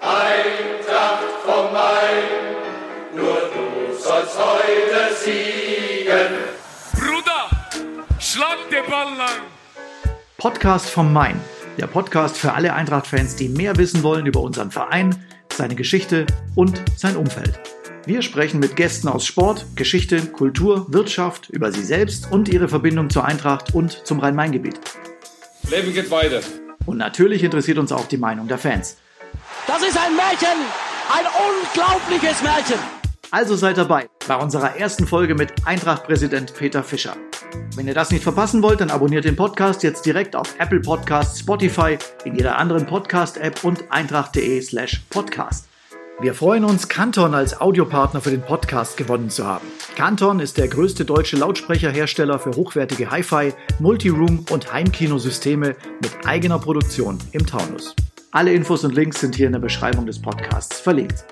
Eintracht vom Main, nur du sollst heute siegen. Bruder, schlag den Ball lang. Podcast vom Main. Der Podcast für alle Eintracht-Fans, die mehr wissen wollen über unseren Verein, seine Geschichte und sein Umfeld. Wir sprechen mit Gästen aus Sport, Geschichte, Kultur, Wirtschaft, über sie selbst und ihre Verbindung zur Eintracht und zum Rhein-Main-Gebiet. Leben geht weiter. Und natürlich interessiert uns auch die Meinung der Fans. Das ist ein Märchen! Ein unglaubliches Märchen! Also seid dabei bei unserer ersten Folge mit Eintracht-Präsident Peter Fischer. Wenn ihr das nicht verpassen wollt, dann abonniert den Podcast jetzt direkt auf Apple Podcasts, Spotify, in jeder anderen Podcast-App und eintracht.de slash podcast. Wir freuen uns, Canton als Audiopartner für den Podcast gewonnen zu haben. Canton ist der größte deutsche Lautsprecherhersteller für hochwertige Hi-Fi, Multiroom und Heimkinosysteme mit eigener Produktion im Taunus. Alle Infos und Links sind hier in der Beschreibung des Podcasts verlinkt.